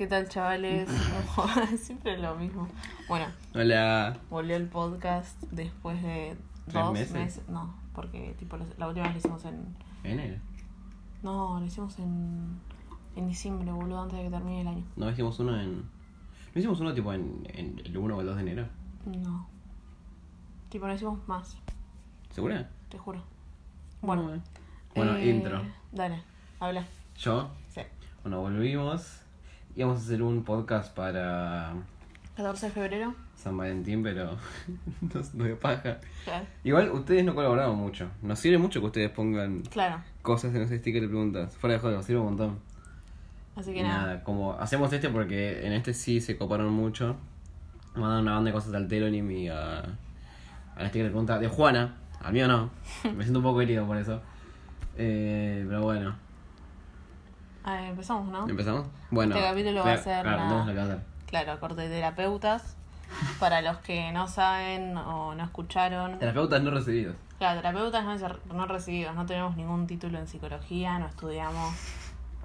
¿Qué tal, chavales? Siempre lo mismo. Bueno, Hola. volvió el podcast después de ¿Tres dos meses? No, porque tipo la última vez lo hicimos en. ¿Enero? No, lo hicimos en. En diciembre, boludo, antes de que termine el año. No, hicimos uno en. ¿No hicimos uno tipo en, en el 1 o el 2 de enero? No. Tipo, lo hicimos más, ¿Segura? te juro. Bueno, Bueno, eh, intro. Dale, habla. Yo, Sí. bueno, volvimos. Íbamos a hacer un podcast para 14 de febrero. San Valentín, pero nos nos dio paja. Claro. Igual ustedes no colaboraron mucho. Nos sirve mucho que ustedes pongan Claro. cosas en ese sticker de preguntas. Fuera de juego, nos sirve un montón. Así que nada. nada, como hacemos este porque en este sí se coparon mucho. Mandaron una banda de cosas al Telonym y a, al sticker de pregunta de Juana. Al mío no. Me siento un poco herido por eso. Eh, pero bueno, Ah, empezamos, ¿no? ¿empezamos? Bueno, Este capítulo va a ser Claro, la- a de terapeutas. Para los que no saben o no escucharon. Terapeutas no recibidos. Claro, terapeutas no, no recibidos. No tenemos ningún título en psicología, no estudiamos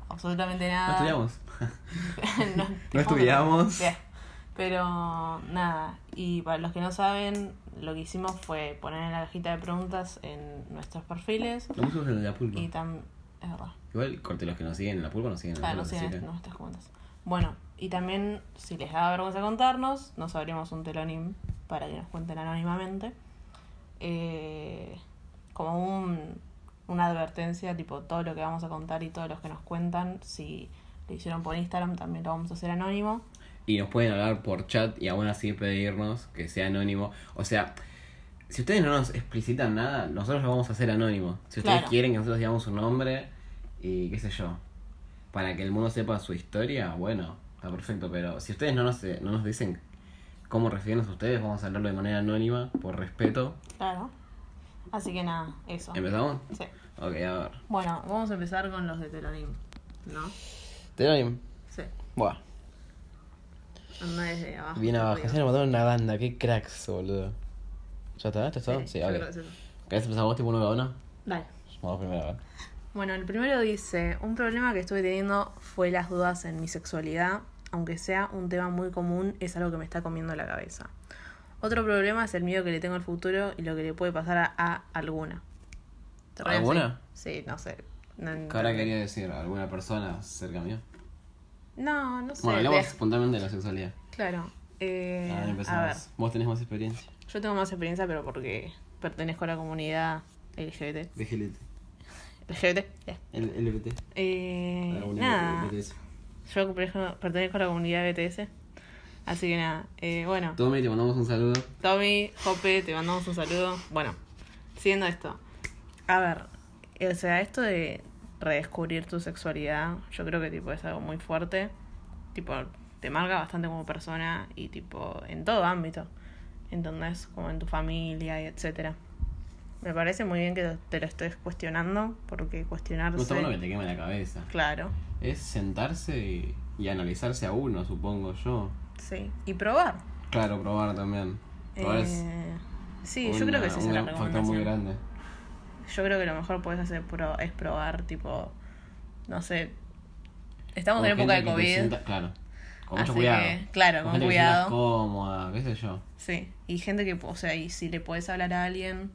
absolutamente No nada. estudiamos. no, No estudiamos. Pero nada, y para los que no saben, lo que hicimos fue poner en la cajita de preguntas en nuestros perfiles Lo pusimos en la pulpa. y también... Es verdad. Igual, corte los que nos siguen en la pulpa, nos siguen en la Claro, pulpa. así que- nuestras cuentas. Bueno, y también, si les da vergüenza contarnos, nos abrimos un telonim para que nos cuenten anónimamente. Eh, como un, una advertencia, tipo todo lo que vamos a contar y todos los que nos cuentan, si lo hicieron por Instagram, también lo vamos a hacer anónimo. Y nos pueden hablar por chat y aún así pedirnos que sea anónimo. O sea, si ustedes no nos explicitan nada, nosotros lo vamos a hacer anónimo. Si ustedes Claro. quieren que nosotros digamos su nombre y qué sé yo, para que el mundo sepa su historia, bueno, está perfecto. Pero si ustedes no nos, no nos dicen cómo referirnos a ustedes, vamos a hablarlo de manera anónima, por respeto. Claro. Así que nada, eso. ¿Empezamos? Sí. Ok, a ver. Bueno, vamos a empezar con los de telonim, ¿no? Telonim. Sí. Buah. Anda desde abajo. Bien abajo. Se me mandaron una banda, qué cracks, boludo. ¿Ya está? ¿Está todo? Sí, Sí, yo ok. creo que es eso. ¿Querés empezar vos tipo uno cada? Dale. Vamos primero, a ver. Bueno, el primero dice, un problema que estuve teniendo fue las dudas en mi sexualidad, aunque sea un tema muy común, es algo que me está comiendo la cabeza. Otro problema es el miedo que le tengo al futuro y lo que le puede pasar a, a alguna. ¿Alguna? Sí, no sé. No, ¿Qué ahora quería decir? ¿Alguna persona cerca mío? no, no sé. Bueno, hablamos de- espontáneamente de la sexualidad. Claro. Eh, a ver, a ver, empezamos. Vos tenés más experiencia. Yo tengo más experiencia, pero porque pertenezco a la comunidad LGBT. LGBT. LGBT, ya. El LBT. Eh, comunidad nada. BTS. Yo pertenezco, pertenezco a la comunidad BTS. Así que nada, eh, bueno, Tommy, te mandamos un saludo. Tommy, Jope, te mandamos un saludo. Bueno, siguiendo esto. A ver, o sea, esto de redescubrir tu sexualidad, yo creo que tipo es algo muy fuerte. Tipo, te marca bastante como persona y tipo en todo ámbito. ¿Entendés? Como en tu familia y etcétera. Me parece muy bien que te lo estés cuestionando, porque cuestionarse. No está bueno que te queme la cabeza. Claro, Es sentarse y, y analizarse a uno, supongo yo. sí. Y probar. Claro, probar también. Probar es Eh, sí, yo una- creo que esa es la factor muy recomendación. grande. Yo creo que lo mejor puedes hacer pro- es probar, tipo, no sé. Estamos en época de COVID. sienta- claro. Con mucho cuidado. que, claro, con gente que te sientas cuidado. cómoda, qué sé yo. Sí, y gente que, o sea, y si le puedes hablar a alguien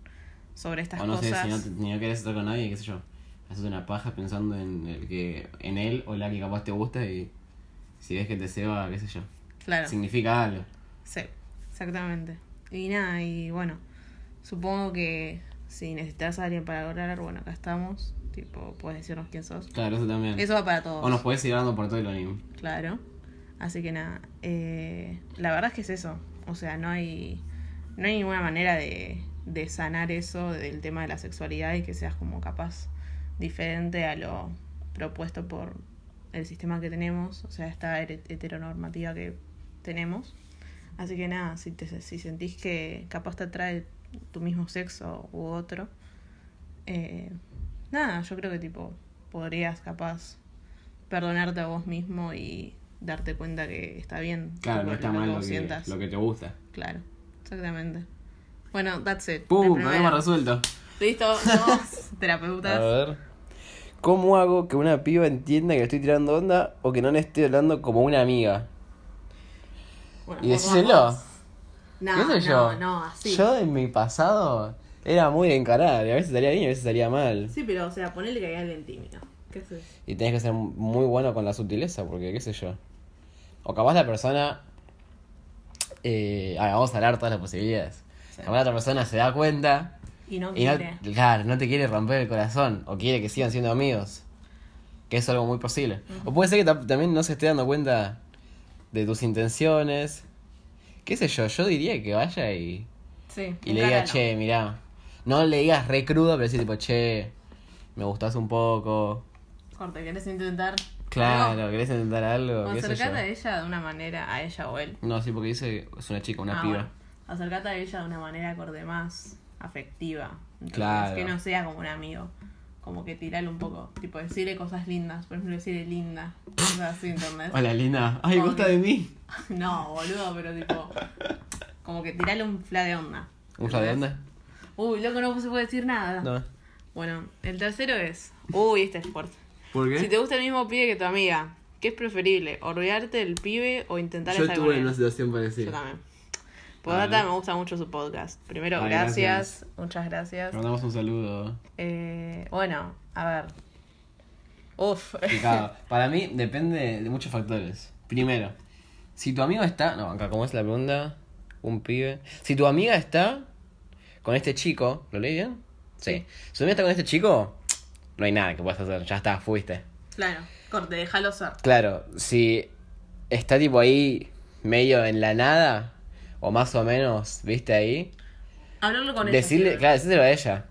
sobre estas O no cosas. sé, si no, te, ni no querés estar con nadie, qué sé yo. Haces una paja pensando en el que en él o la que capaz te gusta y si ves que te ceba, qué sé yo. Claro, Significa algo. sí, exactamente. Y nada, y bueno, supongo que si necesitas a alguien para hablar, bueno, acá estamos. Tipo, puedes decirnos quién sos. Claro, eso también. Eso va para todos. O nos puedes ir hablando por todo el anime. Claro. Así que nada, eh, la verdad es que es eso. O sea, no hay, no hay ninguna manera de, de sanar eso del tema de la sexualidad y que seas como capaz diferente a lo propuesto por el sistema que tenemos, o sea, esta heteronormativa que tenemos. Así que nada, si, te, si sentís que capaz te atrae tu mismo sexo u otro, eh, nada, yo creo que tipo podrías capaz perdonarte a vos mismo y darte cuenta que está bien. Claro, no está lo que mal lo que, sientas. lo que te gusta. Claro, exactamente. Bueno, that's it. ¡Pum! Problema resuelto. Listo, A terapeutas. ver. ¿Cómo hago que una piba entienda que le estoy tirando onda o que no le estoy hablando como una amiga? Bueno, Y decíselo. No, ¿Qué sé no, yo? no, así. Yo en mi pasado era muy de encarar, y a veces estaría bien y a veces estaría mal. Sí, pero, o sea, ponele que hay alguien tímido. ¿Qué sé? Y tenés que ser muy bueno con la sutileza, porque qué sé yo. O capaz la persona. Eh, vamos a hablar todas las posibilidades. Sí. Capaz la otra persona se da cuenta Y no y no, quiere. claro, no te quiere romper el corazón. O quiere que sigan siendo amigos. Que es algo muy posible. O puede ser que ta- también no se esté dando cuenta de tus intenciones. Qué sé yo, yo diría que vaya y, Sí. y le diga, che, mirá. No le digas re crudo, pero sí tipo, che, me gustás un poco. Corte, ¿querés intentar? Claro, algo? ¿querés intentar algo? O acercate a ella de una manera, a ella o él. No, sí, porque dice es una chica, una Ah, piba. bueno. Acercate a ella de una manera acorde más afectiva. ¿entendés? Claro. Que no sea como un amigo. Como que tirarle un poco. Tipo, decirle cosas lindas. Por ejemplo, decirle linda. Cosas así, ¿entendés? Hola, linda. Ay, gusta que- de mí. No, boludo, pero tipo. Como que tirarle un fla de onda. ¿Un de onda? Uy, loco, no se puede decir nada. No. Bueno, el tercero es. Uy, este es fuerte. ¿Por qué? Si te gusta el mismo pibe que tu amiga, ¿qué es preferible? ¿Olvidarte del pibe o intentar Yo estar con estuve en él? una situación Yo parecida. también. A Podata ver. me gusta mucho su podcast. Primero, Ay, gracias. gracias. Muchas gracias. Le mandamos un saludo. Eh, bueno, a ver. Uf. Picado. Para mí depende de muchos factores. Primero, si tu amigo está. No, acá, ¿cómo es la pregunta? Un pibe. Si tu amiga está con este chico. ¿Lo leí bien? Sí. Si tu amiga está con este chico, no hay nada que puedas hacer. Ya está, fuiste. Claro, corte, déjalo ser. Claro, si está tipo ahí medio en la nada, o más o menos, viste ahí, Hablarlo con ella. decirle, sí. claro, decírselo a ella.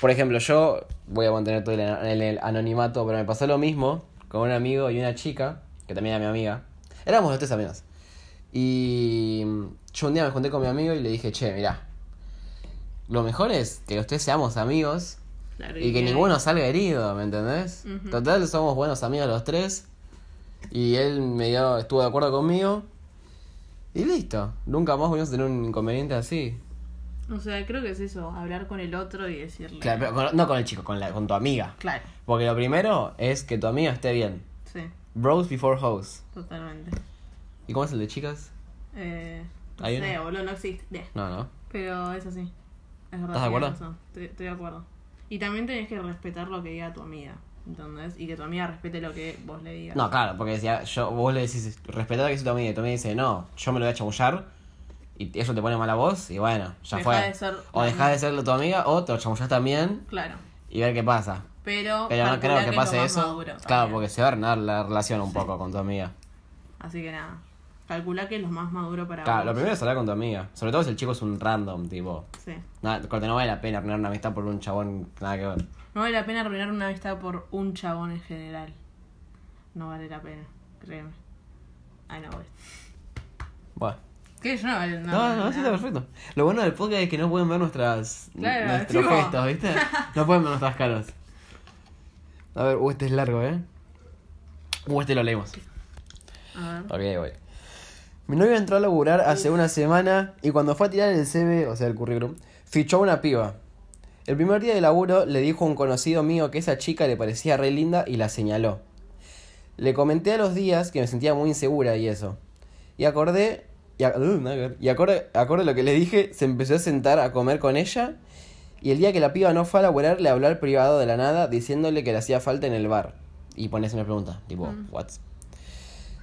Por ejemplo, yo voy a mantener todo el, en el anonimato, pero me pasó lo mismo con un amigo y una chica, que también era mi amiga. Éramos los tres amigos. Y yo un día me junté con mi amigo y le dije, che, mirá, lo mejor es que los tres seamos amigos Claro, y que ninguno salga herido, ¿me entendés? Total, somos buenos amigos los tres. Y él me dio, estuvo de acuerdo conmigo. Y listo. Nunca más volvimos a tener un inconveniente así. O sea, creo que es eso, hablar con el otro y decirle. Claro, pero con- no con el chico, con, la, con tu amiga. Claro, Porque lo primero es que tu amiga esté bien. sí, Bros before hoes. totalmente. ¿Y cómo es el de chicas? Eh, no ¿Hay sé, uno? boludo, no existe. No, no. Pero es así. Es verdad. ¿Estás de acuerdo? estoy de acuerdo. Y también tenés que respetar lo que diga tu amiga. ¿Entendés? Y que tu amiga respete lo que vos le digas. No, claro, porque si a- yo, vos le decís, respetar lo que dice tu amiga y tu amiga dice, no, yo me lo voy a chamullar. Y eso te pone mala voz y bueno, ya Dejá fue. de ser o dejás de ser tu amiga o te lo chamullás también Claro. y ver qué pasa. Pero, Pero no creo que pase eso. maduro claro, porque se va a arruinar la relación un poco con tu amiga. Así que nada. Calcula que es lo más maduro para Claro, vos. lo primero es hablar con tu amiga. Sobre todo si el chico es un random, tipo. Sí. Nada, corte, no vale la pena arruinar una amistad por un chabón nada que ver. No vale la pena arruinar una amistad por un chabón en general. No vale la pena, créeme. Ay, no, voy. Bueno. ¿Qué? Yo no vale No, no, no, sí está perfecto. Lo bueno del podcast es que no pueden ver nuestras Claro, nuestros gestos, ¿viste? No pueden ver nuestras caras. A ver, uh, este es largo, ¿eh? Uh, este lo leemos. A ver. Ok, voy. Mi novio entró a laburar hace una semana y cuando fue a tirar el CV, o sea, el currículum, fichó a una piba. El primer día de laburo le dijo a un conocido mío que esa chica le parecía re linda y la señaló. Le comenté a los días que me sentía muy insegura y eso. Y acordé, y, a- uh, y acorde, lo que le dije, se empezó a sentar a comer con ella. Y el día que la piba no fue a laburar, le habló al privado de la nada diciéndole que le hacía falta en el bar. Y pones una pregunta, tipo, Mm.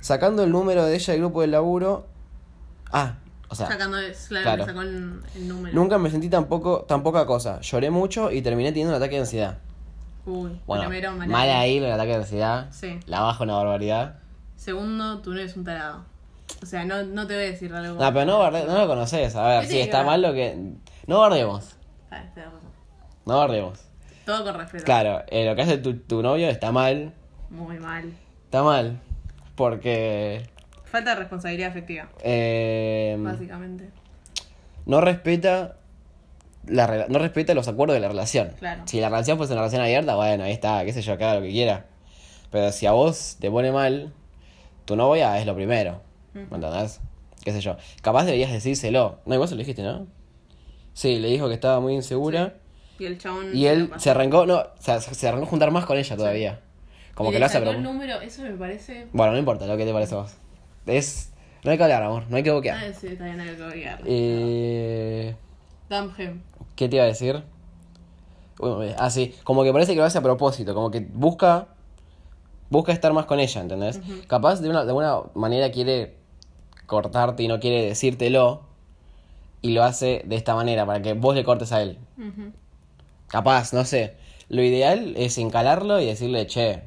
Sacando el número de ella del grupo de laburo. Ah, o sea, Sacando, claro, claro. sacó el, el número. nunca me sentí tan, poco, tan poca cosa. Lloré mucho y terminé teniendo un ataque de ansiedad. Uy, Bueno, primero, mal mal ahí. del ataque de ansiedad. Sí. La bajo una barbaridad. Segundo, tú no eres un tarado. O sea, no, no te voy a decir algo. No, pero no, barde- no lo conoces. A ver, ¿Qué si está mal lo que. No bardemos. Ah, tenés razón. No bardemos. Todo con respeto. Claro, eh, lo que hace tu, tu novio está mal. Muy mal. Está mal. Porque. Falta de responsabilidad afectiva, eh, básicamente. no respeta. La, no respeta los acuerdos de la relación. Claro. Si la relación fuese una relación abierta, bueno, ahí está, qué sé yo, haga lo que quiera. Pero si a vos te pone mal, tu novia es lo primero. ¿Me entendés? Qué sé yo. Capaz deberías decírselo. No, igual se lo dijiste, ¿no? Sí, le dijo que estaba muy insegura Y el chabón. Y él se arrancó, no, o sea, se se arrancó a juntar más con ella todavía. Como Y que le lo hace propósito. número, eso me parece. Bueno, no importa lo que te parece a vos. Es. No hay que hablar, amor, no hay que boquear. Ah, sí, bien, hay que odiar. Eh. Damhem. ¿Qué te iba a decir? Bueno, eh, ah, sí, como que parece que lo hace a propósito, como que busca. Busca estar más con ella, ¿entendés? Capaz de una, de alguna manera quiere cortarte y no quiere decírtelo. Y lo hace de esta manera, para que vos le cortes a él. Capaz, no sé. Lo ideal es encalarlo y decirle, che,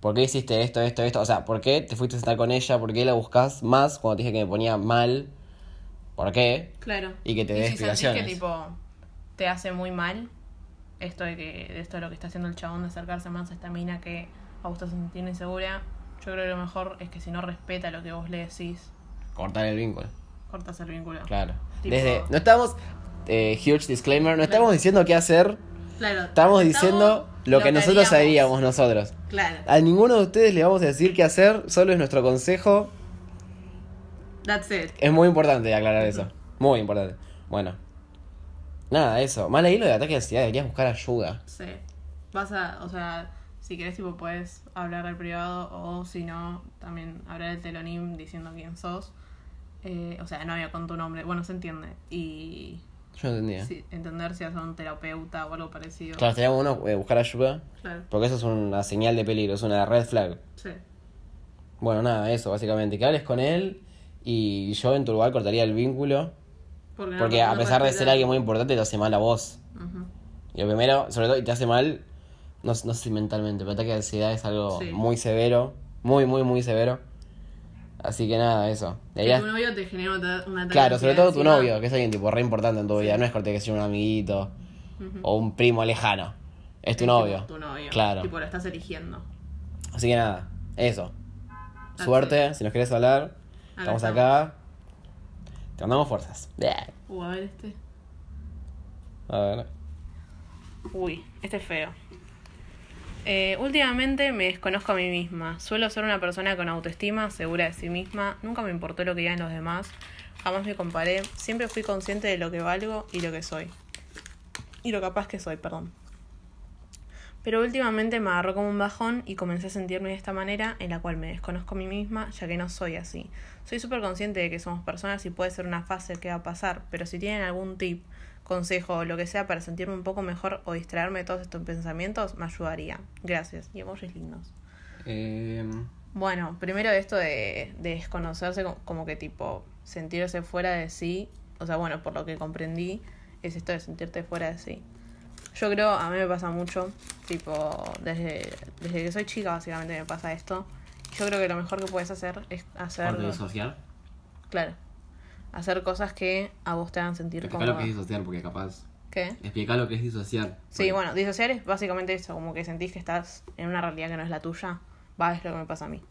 ¿por qué hiciste esto, esto, esto? O sea, ¿por qué te fuiste a sentar con ella? ¿Por qué la buscas más cuando te dije que me ponía mal? ¿Por qué? Claro. Y que te dé si sentís explicaciones. que tipo te hace muy mal esto de que de esto de lo que está haciendo el chabón de acercarse más a esta mina que a vos te sentir insegura, yo creo que lo mejor es que si no respeta lo que vos le decís, Cortar el vínculo. cortas el vínculo. Claro. Tipo- Desde. No estamos. eh, huge disclaimer, no estamos diciendo qué hacer. Claro. Estamos diciendo lo que nosotros haríamos. haríamos nosotros. Claro. A ninguno de ustedes le vamos a decir qué hacer, solo es nuestro consejo. That's it. Es muy importante aclarar eso. Muy importante. Bueno. Nada, eso. Mal ahí lo de ataque de ansiedad, deberías buscar ayuda. Sí. Vas a, o sea, si querés tipo puedes hablar al privado o si no, también hablar el telonim diciendo quién sos. Eh, o sea, no había con tu nombre. Bueno, se entiende. Y Yo no entendía. sí, entender si es un terapeuta o algo parecido. Claro, estaría bueno eh, buscar ayuda. Claro. Porque eso es una señal de peligro, es una red flag. Sí. Bueno, nada, eso básicamente. Que hables con él y yo en tu lugar cortaría el vínculo. Porque, no- Porque a pesar de ser alguien muy importante, te hace mal a vos. Ujú. Y lo primero, sobre todo, y te hace mal, no, no sé si mentalmente, pero ataque de ansiedad es algo Sí. muy severo. Muy, muy, muy severo. Así que nada, eso. Que tu novio te genera un ata- un ataque Claro, sobre todo tu novio, que es alguien tipo re importante en tu vida. No es corte que sea un amiguito o un primo lejano. Es tu Es novio. tipo Tu novio. Claro. Tipo, lo estás eligiendo. Así que nada, eso. Suerte, si nos querés hablar, estamos estamos. acá. Te mandamos fuerzas. Uh, a ver este. A ver. Uy, este es feo. Eh, últimamente me desconozco a mí misma. Suelo ser una persona con autoestima, segura de sí misma. Nunca me importó lo que digan los demás. Jamás me comparé. Siempre fui consciente de lo que valgo y lo que soy. Y lo capaz que soy, perdón. Pero últimamente me agarró como un bajón y comencé a sentirme de esta manera en la cual me desconozco a mí misma, ya que no soy así. Soy súper consciente de que somos personas y puede ser una fase que va a pasar, pero si tienen algún tip, consejo o lo que sea para sentirme un poco mejor o distraerme de todos estos pensamientos, me ayudaría. Gracias. Y emojis lindos. Eh, Bueno, primero esto de, de desconocerse, co- como que tipo sentirse fuera de sí, o sea, bueno, por lo que comprendí, es esto de sentirte fuera de sí. Yo creo, a mí me pasa mucho, tipo, desde, desde que soy chica básicamente me pasa esto. Yo creo que lo mejor que puedes hacer es hacer, claro, hacer cosas que a vos te hagan sentir Explica lo cómoda. que es disociar, porque capaz. ¿Qué? Explica lo que es disociar. Sí, bueno, disociar es básicamente eso, como que sentís que estás en una realidad que no es la tuya. Va, es lo que me pasa a mí.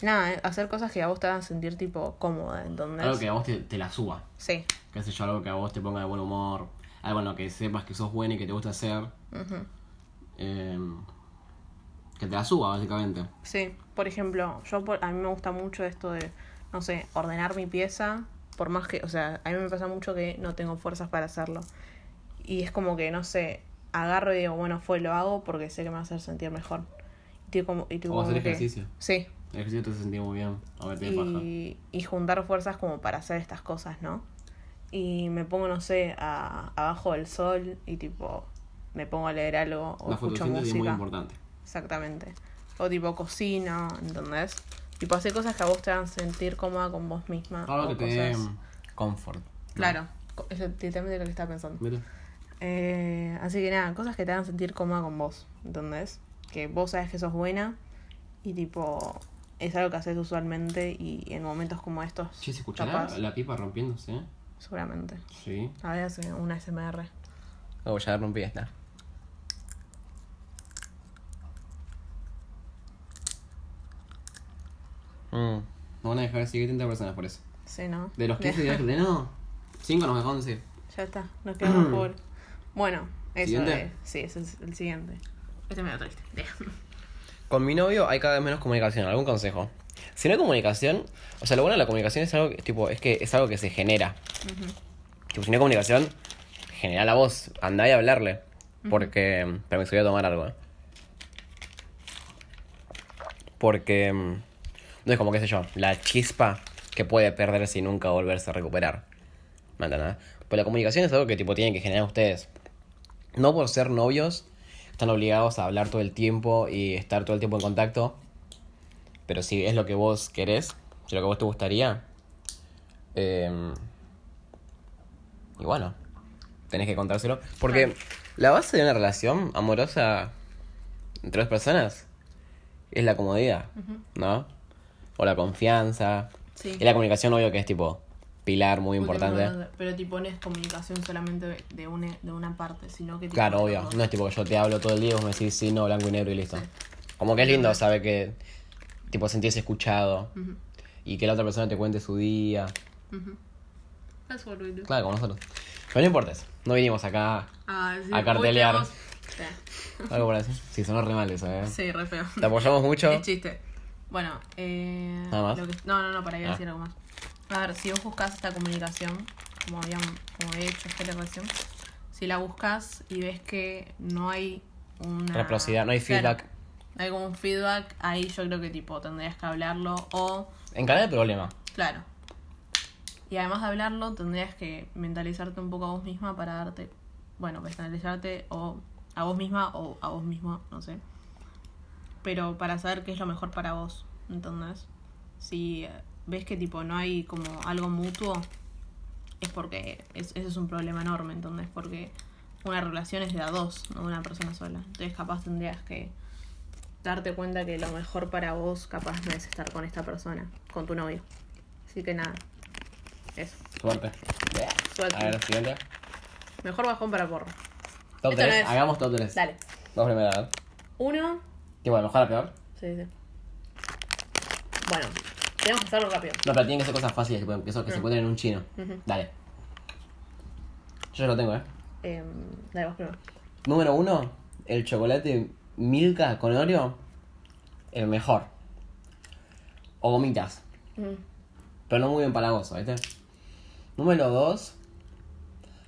Nada, eh, hacer cosas que a vos te hagan sentir tipo cómoda, ¿entendés? Algo que a vos te, te la suba. Sí. Qué sé yo, algo que a vos te ponga de buen humor. Algo en lo que sepas que sos buena y que te gusta hacer. eh, que te la suba, básicamente. Sí, por ejemplo, yo por- a mí me gusta mucho esto de, no sé, ordenar mi pieza, por más que, o sea, a mí me pasa mucho que no tengo fuerzas para hacerlo. Y es como que, no sé, agarro y digo, bueno, fue, lo hago porque sé que me va a hacer sentir mejor. Y como, y tipo O hacer como que- ejercicio. Sí, El ejercicio te sentir muy bien. A ver, y, y juntar fuerzas como para hacer estas cosas, ¿no? Y me pongo, no sé, a, abajo del sol y tipo, me pongo a leer algo o La escucho es muy música. importante. Exactamente. O tipo cocina, ¿entendés? Tipo hacer cosas que a vos te hagan sentir cómoda con vos misma. Algo que te dé comfort. Claro, co- es literalmente lo que estaba pensando. Mira. Eh, así que nada, cosas que te hagan sentir cómoda con vos, ¿entendés? Que vos sabes que sos buena y tipo, es algo que haces usualmente y en momentos como estos, Che, ¿se escuchará capaz, la pipa rompiéndose? seguramente. Sí. A ver, hace una SMR. Oh, ya rompí esta. Mm. Nos van a dejar seguir 30 personas por eso. Sí, ¿no? De los 15 días que tenemos, 5 nos dejaron de seguir. Ya está, nos quedamos por. Bueno, eso ¿Siguiente? es. Sí, ese es el siguiente. Este me da triste. Con mi novio hay cada vez menos comunicación. ¿Algún consejo? Si no hay comunicación, o sea, lo bueno de la comunicación es algo que, tipo, es que es algo que se genera. Tipo, si no hay comunicación, general a vos, andá y hablarle. Porque. Pero me voy a tomar algo, eh. Porque. No es como, qué sé yo, la chispa que puede perderse y nunca volverse a recuperar. ¿Me entendés? Pues la comunicación es algo que tipo tienen que generar ustedes. No por ser novios, están obligados a hablar todo el tiempo y estar todo el tiempo en contacto. Pero si es lo que vos querés, si es lo que vos te gustaría. eh, y bueno, tenés que contárselo. Porque la base de una relación amorosa entre dos personas es la comodidad, ¿no? O la confianza. Sí. Y la comunicación, obvio que es tipo pilar muy importante. Pero tipo no es comunicación solamente de- una, de una parte, sino que tipo, Claro, obvio. No es tipo que yo te hablo todo el día y vos me decís sí, no, blanco y negro y listo. Sí. Como que es lindo saber que, tipo, sentirse escuchado y que la otra persona te cuente su día. boludo. Claro, como nosotros. Pero no importa eso. No vinimos acá Ah, sí, A cartelear. algo por así. Sí, sonó re mal eso, ¿eh? Sí, re feo. Te apoyamos mucho. Es chiste. Bueno, eh. ¿Nada más? lo que- no, no, no, para ir a Ah. decir algo más. A ver, si vos buscas esta comunicación, como habíamos, como he hecho esta relación, si la buscas y ves que no hay una. Reciprocidad, no hay Claro, feedback. no hay como un feedback, ahí yo creo que tipo tendrías que hablarlo o. Encarar el problema. Claro. Y además de hablarlo, tendrías que mentalizarte un poco a vos misma para darte. Bueno, mentalizarte o a vos misma o a vos mismo, no sé. Pero para saber qué es lo mejor para vos, ¿entendés? Si eh, ves que tipo no hay como algo mutuo, es porque es, ese es un problema enorme, ¿entendés? Porque una relación es de a dos, no de una persona sola. Entonces capaz tendrías que darte cuenta que lo mejor para vos capaz no es estar con esta persona, con tu novio. Así que nada, eso. Suerte. Suerte. A ver, siguiente. Mejor bajón para porro. Top Esto no 3. es- Hagamos top 3. Dale. A ver. Uno. ¿Qué bueno, mejor a peor? Sí, sí. Bueno, tenemos que hacerlo rápido. No, pero tienen que ser cosas fáciles, que, eso, que se Mm. encuentren en un chino. Ujú. Dale. Yo ya lo tengo, ¿eh? Em, dale, vos primero. Número uno, el chocolate Milka con Oreo, el mejor. O gomitas, Mm. pero no muy empalagoso, ¿viste? Número dos,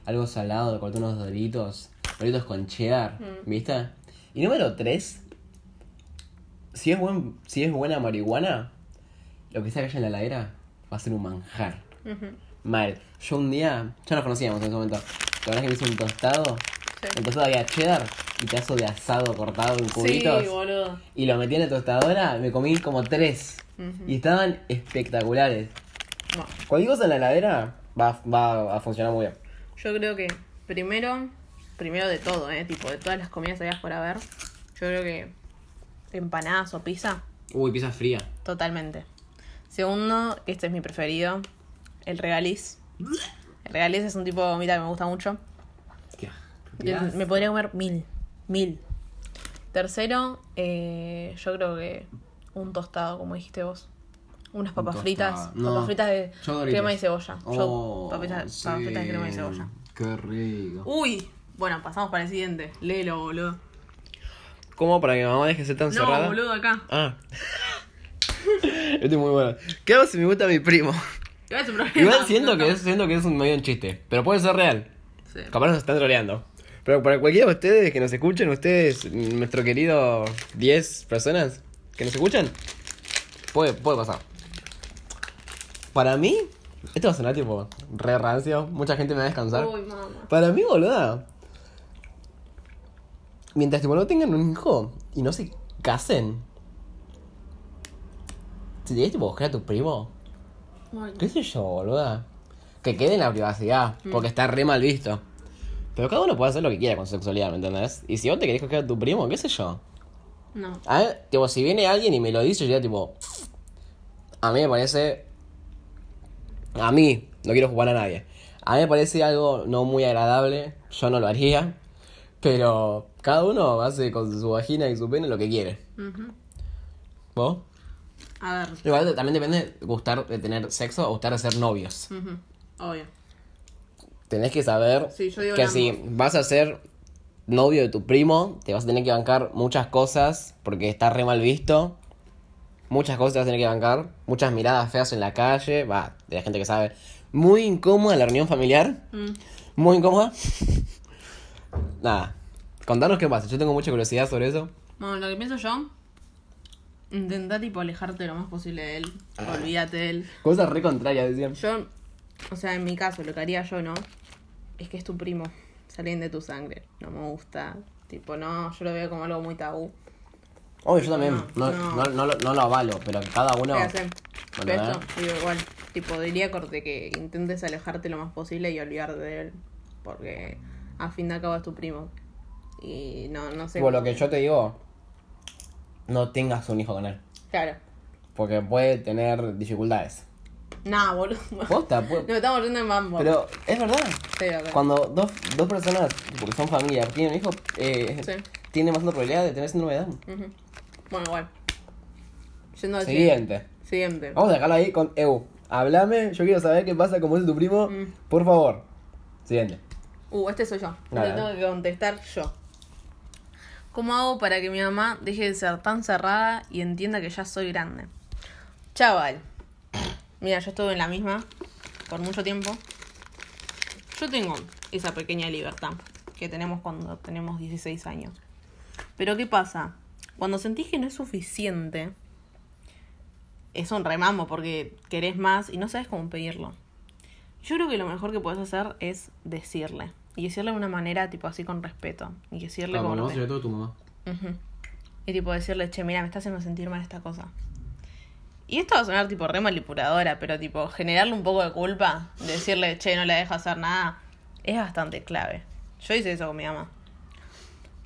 algo salado, corté unos doritos, doritos con cheddar, Mm. ¿viste? Y número tres, si es, buen, si es buena marihuana, lo que sea que haya en la heladera va a ser un manjar. Mal. Yo un día, ya nos conocíamos en ese momento. La verdad es que me hice un tostado. Sí. El tostado había cheddar y pedazo de asado cortado en Sí, cubitos. boludo. y lo metí en la tostadora, me comí como tres. Y estaban espectaculares. Bueno, Cualquier cosa en la heladera va, va a funcionar muy bien. yo creo que primero, primero de todo, ¿eh? Tipo, de todas las comidas que hayas por haber, yo creo que empanadas o pizza, Uy, pizza fría. totalmente. Segundo, este es mi preferido, el regaliz. El regaliz es un tipo de gomita que me gusta mucho. Me podría comer mil. Mil. Tercero, eh, yo creo que un tostado, como dijiste vos. Unas papas fritas. No, Papas fritas de crema y cebolla. Yo, Oh, papas fritas de crema y cebolla. Qué rico. Uy, bueno, pasamos para el siguiente. Léelo, boludo. ¿Cómo para que mi mamá deje de ser tan No, cerrada? boludo, acá. Ah. este es muy bueno. ¿Qué hago si me gusta mi primo? Es un problema. Igual siento que, no. es, siento que es un medio un chiste, pero puede ser real. Sí. Capaz nos están troleando. Pero para cualquiera de ustedes que nos escuchen, ustedes, nuestro querido 10 personas que nos escuchan, puede, puede pasar. Para mí, esto va a sonar tipo re rancio, mucha gente me va a descansar. Uy, mamá. Para mí, boluda, mientras tipo no tengan un hijo y no se casen, si tienes tipo buscar a tu primo, Bueno. qué sé yo, boluda, que quede en la privacidad, porque está re mal visto. Pero cada uno puede hacer lo que quiera con su sexualidad, ¿me entendés? Y si vos te querés coger a tu primo, qué sé yo. No. A ver, tipo, si viene alguien y me lo dice, yo diría tipo. A mí me parece. A mí, no quiero jugar a nadie. A mí me parece algo no muy agradable. Yo no lo haría. Pero cada uno hace con su vagina y su pene lo que quiere. Ujú. ¿Vos? A ver. Igual también depende de gustar de tener sexo o gustar de ser novios. Ujú. Obvio. Tenés que saber Sí, yo digo que si ambos. vas a ser novio de tu primo, te vas a tener que bancar muchas cosas porque está re mal visto. Muchas cosas te vas a tener que bancar. Muchas miradas feas en la calle. Va, de la gente que sabe. Muy incómoda la reunión familiar. Mm. Muy incómoda. Nada. Contanos qué pasa. Yo tengo mucha curiosidad sobre eso. Bueno, lo que pienso yo, intentar tipo alejarte lo más posible de él. Olvídate de él. Cosas re contrarias, decían. Yo, o sea, en mi caso, lo que haría yo, ¿no? Es que es tu primo, salen de tu sangre. No me gusta. Tipo, no, yo lo veo como algo muy tabú. Obvio, yo también. No, No, no. no, no, lo- no lo avalo, pero cada uno. ¿Qué hacen? Bueno, Pero esto, digo, igual, tipo, diría corte que intentes alejarte lo más posible y olvidarte de él. Porque a fin de cabo es tu primo. Y no, no sé. Tipo, lo que yo te digo, no tengas un hijo con él. Claro. Porque puede tener dificultades. Nah, boludo. Posta, Nos estamos yendo en mambo. Pero es verdad. Sí, ok. Cuando dos, dos personas, porque son familia, tienen un hijo, eh, Sí. tienen más probabilidad de tener síndrome de Down. Bueno, igual. Yendo al Siguiente. Siguiente. Vamos a dejarlo ahí con Eu. Hablame, yo quiero saber qué pasa, como es tu primo. Mm. Por favor. Siguiente. Uh, este soy yo. Dale. Te tengo que contestar yo. ¿Cómo hago para que mi mamá deje de ser tan cerrada y entienda que ya soy grande? Chaval. Mira, yo estuve en la misma por mucho tiempo. Yo tengo esa pequeña libertad que tenemos cuando tenemos 16 años. Pero ¿qué pasa? Cuando sentís que no es suficiente, es un remamo porque querés más y no sabes cómo pedirlo. Yo creo que lo mejor que puedes hacer es decirle. Y decirle de una manera tipo así con respeto. Y decirle Ah, como... bueno, te- sobre todo tu mamá. Y tipo decirle, che, mira, me está haciendo sentir mal esta cosa. Y esto va a sonar tipo re manipuladora, pero tipo generarle un poco de culpa, decirle, che, no le dejo hacer nada, es bastante clave. Yo hice eso con mi mamá.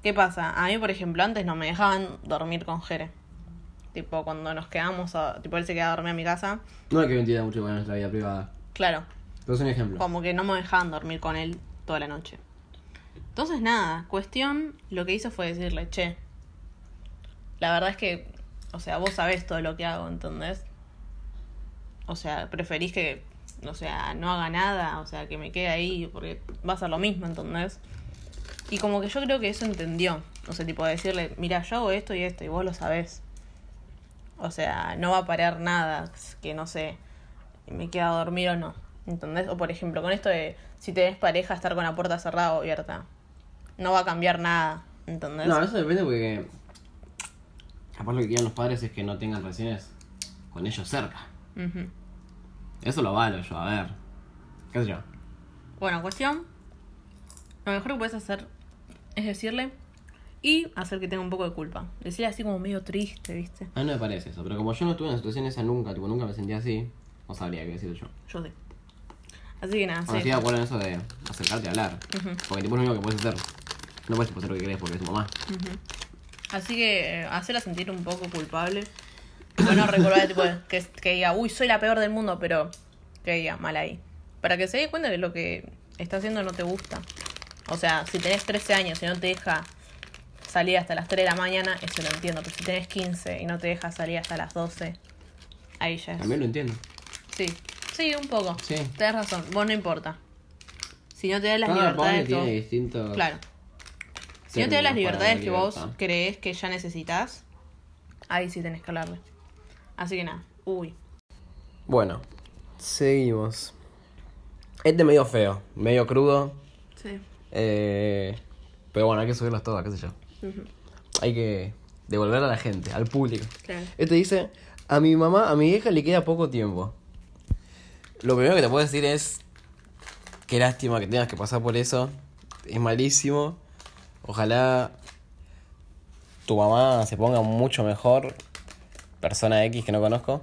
¿Qué pasa? A mí, por ejemplo, antes no me dejaban dormir con Jere. Tipo, cuando nos quedamos, a- tipo, él se quedaba a dormir a mi casa. No hay que mentir mucho con nuestra vida privada. Claro, Pero es un ejemplo. como que no me dejaban dormir con él toda la noche. Entonces, nada, cuestión, lo que hizo fue decirle, che, la verdad es que, o sea, vos sabés todo lo que hago, ¿entendés? O sea, preferís que, o sea, no haga nada, o sea, que me quede ahí, porque va a ser lo mismo, ¿entendés? Y como que yo creo que eso entendió. O sea, tipo decirle, mira, yo hago esto y esto, y vos lo sabés. O sea, no va a parar nada, que no sé, me queda a dormir o no. ¿Entendés? O por ejemplo, con esto de si tenés pareja, estar con la puerta cerrada o abierta. No va a cambiar nada. ¿Entendés? No, eso depende porque. Capaz lo que quieren los padres es que no tengan relaciones con ellos cerca. Eso lo valo yo, a ver. ¿Qué sé yo? Bueno, cuestión. Lo mejor que puedes hacer es decirle y hacer que tenga un poco de culpa. Decirle así como medio triste, ¿viste? A mí no me parece eso, pero como yo no estuve en la situación esa nunca, tipo, nunca me sentía así, no sabría qué decir yo. Yo sé. Así que nada, Bueno, sí. estoy de acuerdo en eso de acercarte a hablar. Ujú. Porque tipo es lo único que puedes hacer. No puedes hacer lo que querés porque es tu mamá. Así que eh, hacerla sentir un poco culpable. Bueno, recordar tipo, que, que diga, uy, soy la peor del mundo, pero que diga, mal ahí. Para que se dé cuenta que lo que está haciendo no te gusta. O sea, si tenés 13 años y no te deja salir hasta las 3 de la mañana, eso lo entiendo. Pero si tenés 15 y no te deja salir hasta las 12, ahí ya es. También lo entiendo. Sí, sí, un poco. Sí. Tenés razón, vos no importa. Si no te da las Cada libertades tiene vos- distintos. Claro. Si no te da las libertades que vos crees que ya necesitas, ahí sí tenés que hablarle. Así que nada, uy. Bueno, seguimos. Este medio feo, medio crudo. Sí. eh, pero bueno, hay que subirlas todas, qué sé yo. Hay que devolver a la gente, al público. Claro. Este dice, a mi mamá, a mi hija le queda poco tiempo. Lo primero que te puedo decir es, qué lástima que tengas que pasar por eso. Es malísimo. Ojalá tu mamá se ponga mucho mejor. Persona X que no conozco.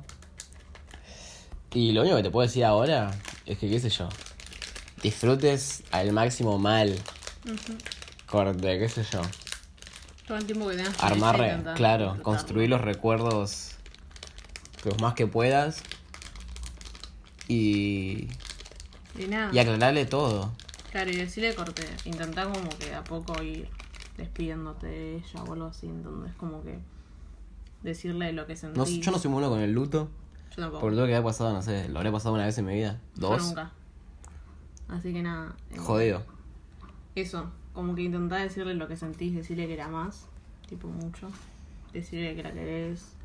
Y lo único que te puedo decir ahora es que, qué sé yo, disfrutes al máximo mal. Corte, qué sé yo. Todo el tiempo que tengas Armar, claro, construir los recuerdos los más que puedas y, Y nada. y aclararle todo. Claro, y decirle corte. Intentar como que de a poco ir despidiéndote de ella o algo así. Entonces, como que decirle lo que sentís. No, yo no soy muy bueno con el luto, Yo tampoco. por todo que ha pasado, no sé, lo habré pasado una vez en mi vida, Yo dos, nunca. Así que nada. eh, jodido. Eso, como que intentar decirle lo que sentís, decirle que la más, tipo mucho, decirle que la querés, que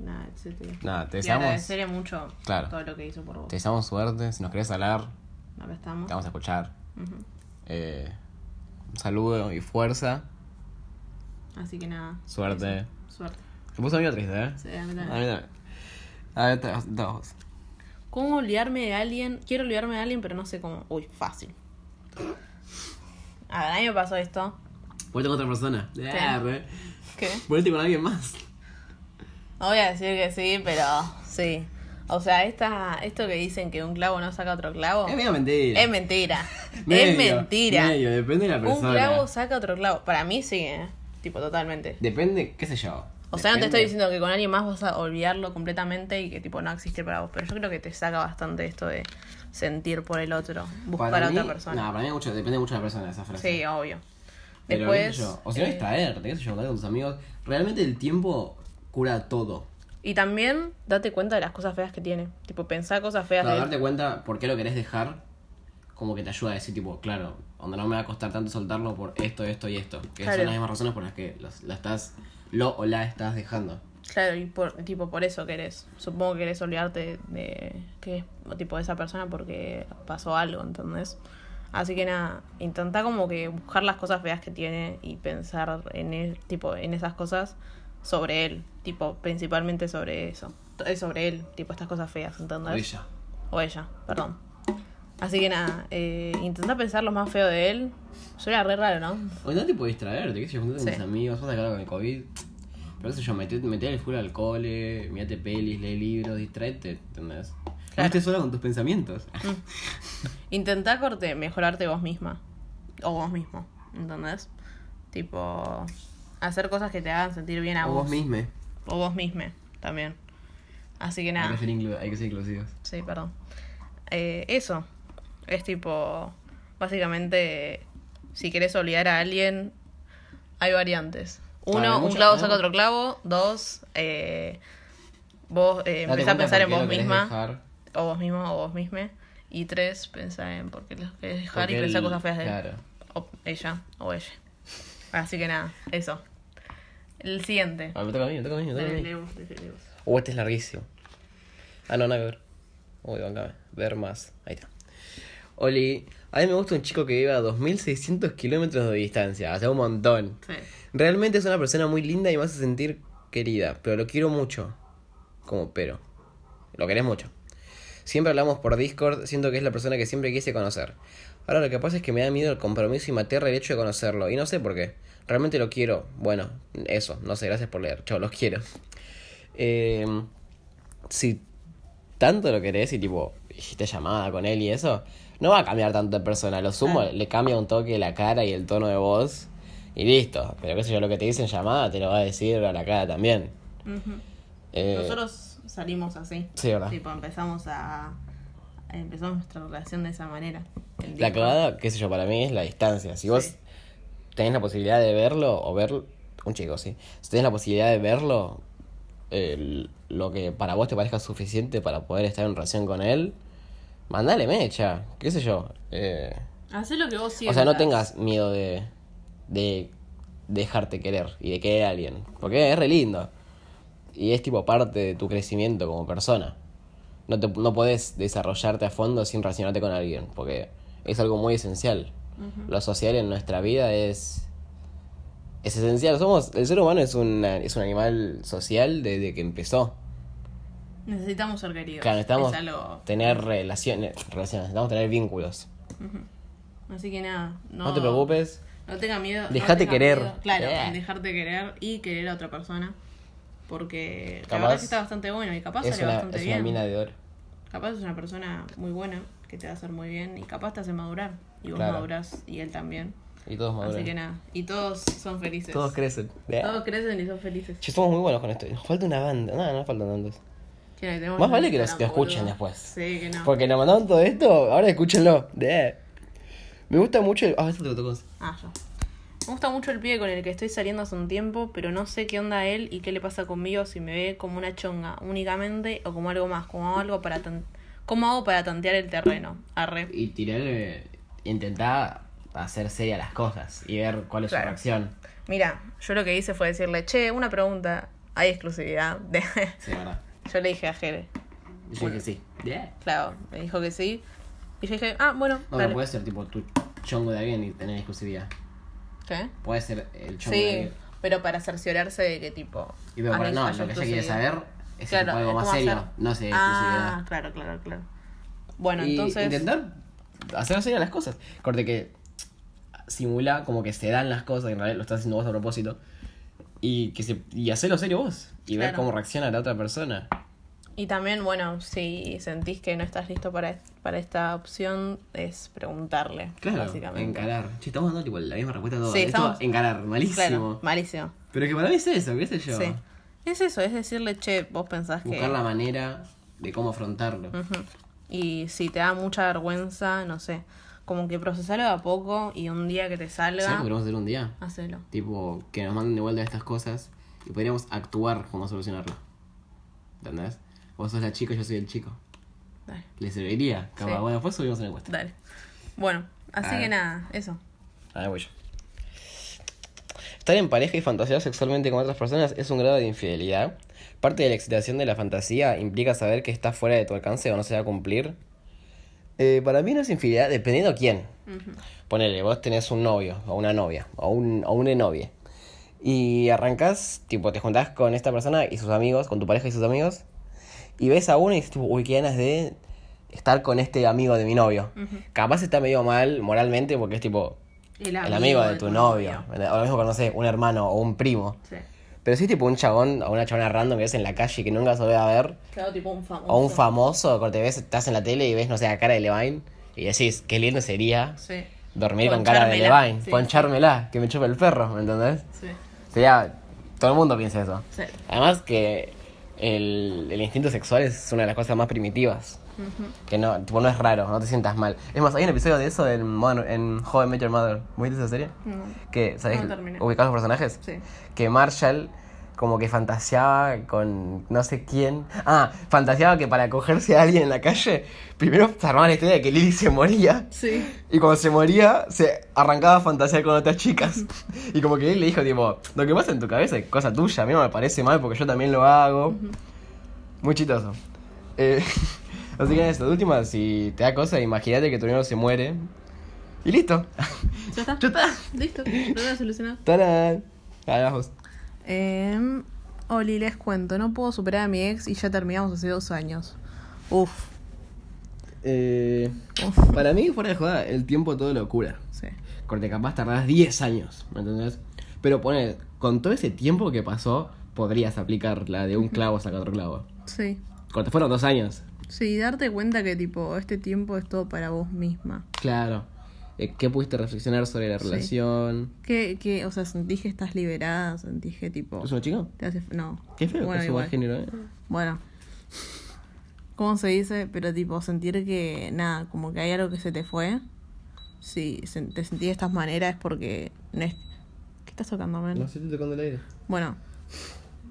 nada, etcétera. Nada, te deseamos, agradecerle mucho Claro. todo lo que hizo por vos. te deseamos suerte, si nos querés hablar, Acá estamos. te vamos a escuchar. Ujú. Eh, un saludo y fuerza. Así que nada. Suerte. eso. Suerte. Se puso medio triste, ¿eh? Sí, a mí A también. mí también. A ver, vos. ¿Cómo olvidarme de alguien? Quiero olvidarme de alguien, pero no sé cómo. Uy, fácil. A ver, a mí me pasó esto. Ponete con otra persona. Re. ¿Qué? Con alguien más. No voy a decir que sí, pero sí. O sea, esta, esto que dicen que un clavo no saca otro clavo. Es medio mentira. Es mentira. Medio, es mentira. medio, depende de la persona. Un clavo saca otro clavo. Para mí sí, ¿eh? Tipo, totalmente. Depende, qué sé yo. O sea, no te estoy diciendo que con alguien más vas a olvidarlo completamente y que tipo no existe para vos. Pero yo creo que te saca bastante esto de sentir por el otro, buscar Para a otra mí- persona. No, para mí mucho, depende mucho de la persona esa frase. sí, obvio. Pero, Después. yo, O si no, eh, distraerte, qué sé yo, hablar con tus amigos. Realmente el tiempo cura todo. y también date cuenta de las cosas feas que tiene. Tipo, pensar cosas feas Para de darte cuenta por qué lo querés dejar, como que te ayuda a decir, tipo, claro, donde no me va a costar tanto soltarlo por esto, esto y esto. Que Claro. son las mismas razones por las que los- la estás, lo o la estás dejando. Claro, y por, tipo, por eso querés. Supongo que querés olvidarte de que es tipo de esa persona porque pasó algo, ¿entendés? Así que nada, intenta como que buscar las cosas feas que tiene y pensar en él, tipo, en esas cosas sobre él, tipo, principalmente sobre eso. Eh, Sobre él, tipo, estas cosas feas, ¿entendés? O ella. O ella, perdón. Así que nada, eh, intenta pensar lo más feo de él. Suena re raro, ¿no? O no te puedes distraerte, qué sé yo, juntarte con Sí. tus amigos, vas a acabar con el COVID. Pero sé yo, metete, metete el full al cole, mirate pelis, lee libros, distraete, ¿entendés? No estés sola con tus pensamientos. Intentá corte, mejorarte vos misma. O vos mismo, ¿entendés? Tipo, hacer cosas que te hagan sentir bien a o vos. vos. O vos misma, también. Así que Hay nada. que ser, inclu- hay que ser inclusivos. Sí, perdón. Eh, eso. Es tipo, básicamente, si querés olvidar a alguien, hay variantes. Uno, un clavo saca otro clavo. Dos, eh, vos eh, empezás a pensar en vos misma. dejar, O vos mismo o vos misma. Y tres, pensar en por qué los querés dejar porque y pensar el- cosas feas de él. Claro. O ella o ella. Así que nada, eso. El siguiente. Ah, me toca a mí, me toca a mí, me toca a mí. Uh, este es larguísimo. Ah, no, nada que ver. Uy, bancame. Ver más. Ahí está. Oli, a mí me gusta un chico que vive a 2600 kilómetros de distancia. Hace un montón. Sí. Realmente es una persona muy linda y me hace sentir querida. Pero lo quiero mucho. Como pero. Lo querés mucho. Siempre hablamos por Discord. Siento que es la persona que siempre quise conocer. Ahora lo que pasa es que me da miedo el compromiso y me aterra el hecho de conocerlo. Y no sé por qué. Realmente lo quiero. Bueno, eso. No sé, gracias por leer. Chao, los quiero. Eh, si tanto lo querés y tipo hiciste llamada con él y eso, no va a cambiar tanto de persona. Lo sumo, le cambia un toque la cara y el tono de voz y listo. Pero qué sé yo, lo que te dice en llamada te lo va a decir a la cara también. Eh, Nosotros salimos así. Sí, verdad. Tipo, empezamos a. Empezamos nuestra relación de esa manera. La cagada, qué sé yo, para mí es la distancia. Si vos tenés la posibilidad de verlo o ver un chico, sí. Si tenés la posibilidad de verlo, lo que para vos te parezca suficiente para poder estar en relación con él, mandale mecha, qué sé yo. Eh, Hacé lo que vos o sientas. sea, no tengas miedo de, de dejarte querer y de querer a alguien, porque es re lindo. Y es tipo parte de tu crecimiento como persona. No, te, no podés desarrollarte a fondo sin relacionarte con alguien, porque es algo muy esencial. Lo social en nuestra vida es, es esencial. Somos, el ser humano es, una, es un animal social desde que empezó. Necesitamos ser queridos. Claro, necesitamos algo- tener relaciones, relaciones, necesitamos tener vínculos. Así que nada. No, No, te preocupes. No tenga miedo. no Dejate tenga querer. miedo, claro, Yeah. en dejarte querer y querer a otra persona. Porque la Capaz verdad es que está bastante bueno y capaz Es sale una, bastante es bien. una mina de oro. Capaz es una persona muy buena que te va a hacer muy bien y capaz te hace madurar. Y vos Claro. madurás y él también. Y todos maduran. Así que nada. Y todos son felices. Todos crecen. Todos crecen y son felices. Che, somos muy buenos con esto. Nos falta una banda. No, no faltan tantos. Más vale que los- que escuchen después. Sí, que no. Porque nos mandaron todo esto, ahora escúchenlo. De. Me gusta mucho el. Ah, esto te tocó. Ah, yo. Me gusta mucho el pibe con el que estoy saliendo hace un tiempo, pero no sé qué onda él y qué le pasa conmigo si me ve como una chonga únicamente o como algo más, como algo para tan... ¿Cómo hago para tantear el terreno? Arre. Y tirar. eh, intentar hacer seria las cosas y ver cuál es Claro. su reacción. Mira, yo lo que hice fue decirle, che, una pregunta, ¿hay exclusividad? Sí, verdad. yo le dije a Jere, Yo dije sí. claro, me dijo que sí. Y yo dije, ah, bueno, No, pero puede ser tipo tu chongo de alguien y tener exclusividad. ¿Qué? Puede ser el chongo Sí, pero para cerciorarse de que tipo. Y pero, hay- no, lo que ella quiere saber es Claro, algo más serio, hacer- no sé, Ah, claro, claro, claro. Bueno, y entonces. intentar hacer serio las cosas. Corte que simula como que se dan las cosas, y en realidad lo estás haciendo vos a propósito. Y que se, y hacerlo serio vos. Y ver Claro. cómo reacciona la otra persona. Y también, bueno, si sentís que no estás listo para, para esta opción, es preguntarle, Claro, básicamente. encarar. Che, estamos dando tipo la misma respuesta a todo. Sí, Esto, estamos- encarar, malísimo. Claro, malísimo. Pero que para mí es eso, qué sé yo. Sí. Es eso, es decirle, che, vos pensás que. Buscar la manera de cómo afrontarlo. Y si te da mucha vergüenza, no sé, como que procesalo de a poco y un día que te ¿Sabes lo que salga, hacer un día? hacelo. Tipo, que nos manden de vuelta estas cosas y podríamos actuar cómo solucionarlo. ¿Entendés? Vos sos la chica, yo soy el chico. Dale, ¿Le serviría? Capaz, Sí. bueno, después subimos una encuesta. dale. Bueno, así que nada, eso. A ver, voy yo. Estar en pareja y fantasear sexualmente con otras personas es un grado de infidelidad. Parte de la excitación de la fantasía implica saber que está fuera de tu alcance o no se va a cumplir. Eh, para mí no es infidelidad, dependiendo quién. Ponele, vos tenés un novio, o una novia, o un, o una novia. Y arrancás, tipo, te juntás con esta persona y sus amigos, con tu pareja y sus amigos. Y ves a uno y dices, tipo, uy, qué ganas de estar con este amigo de mi novio. Capaz está medio mal moralmente porque es tipo, el amigo de tu novio. O lo mismo con, no sé, un hermano o un primo. Sí. Pero si es tipo un chabón o una chabona random que ves en la calle que nunca se ve a ver. Claro, tipo un famoso. O un famoso, que te ves, estás en la tele y ves, no sé, a cara de Levine. Y decís, qué lindo sería Sí. dormir con cara de Levine. sí. Ponchármela, que me chupe el perro, ¿me entendés? Sí. Sería. Todo el mundo piensa eso. Sí. Además que el, el instinto sexual es una de las cosas más primitivas. Que no, tipo, no es raro, no te sientas mal. Es más, hay un episodio de eso en, bueno, en How I Met Your Mother. ¿Viste esa serie? No. Que, terminé. ubicás los personajes? Sí. Que Marshall como que fantaseaba con no sé quién. Ah, fantaseaba que para cogerse a alguien en la calle, primero se armaba la historia de que Lily se moría. Sí. Y cuando se moría, se arrancaba a fantasear con otras chicas. Y como que él le dijo, tipo, lo que pasa en tu cabeza es cosa tuya, a mí no me parece mal porque yo también lo hago. Muy chistoso. Eh, así que eso, de última, si te da cosa, imagínate que tu novio se muere. Y listo. ¿Ya está? Ya está. Listo. Problema solucionado. ¡Tarán! Carajo. Eh, Oli, les cuento. No puedo superar a mi ex y ya terminamos hace dos años. Uf. Eh, para mí, fuera de joda, el tiempo todo lo cura. Sí. Corte, capaz tardás 10 años, ¿me entendés? Pero pone, con todo ese tiempo que pasó, podrías aplicar la de un clavo saca otro clavo. Sí. Corte, fueron dos años. Sí, darte cuenta que tipo, este tiempo es todo para vos misma. Claro. Eh, ¿Qué pudiste reflexionar sobre la Sí. relación? Que, que, o sea, sentís que estás liberada, sentís que tipo. ¿Es una chica? Te hace. No. Qué feo Bueno, que igual. género, ¿eh? Bueno. ¿Cómo se dice? Pero tipo, sentir que, nada, como que hay algo que se te fue. Si se- te sentís de estas maneras es porque no es... ¿Qué estás tocando, men? No sé, estoy tocando el aire. Bueno.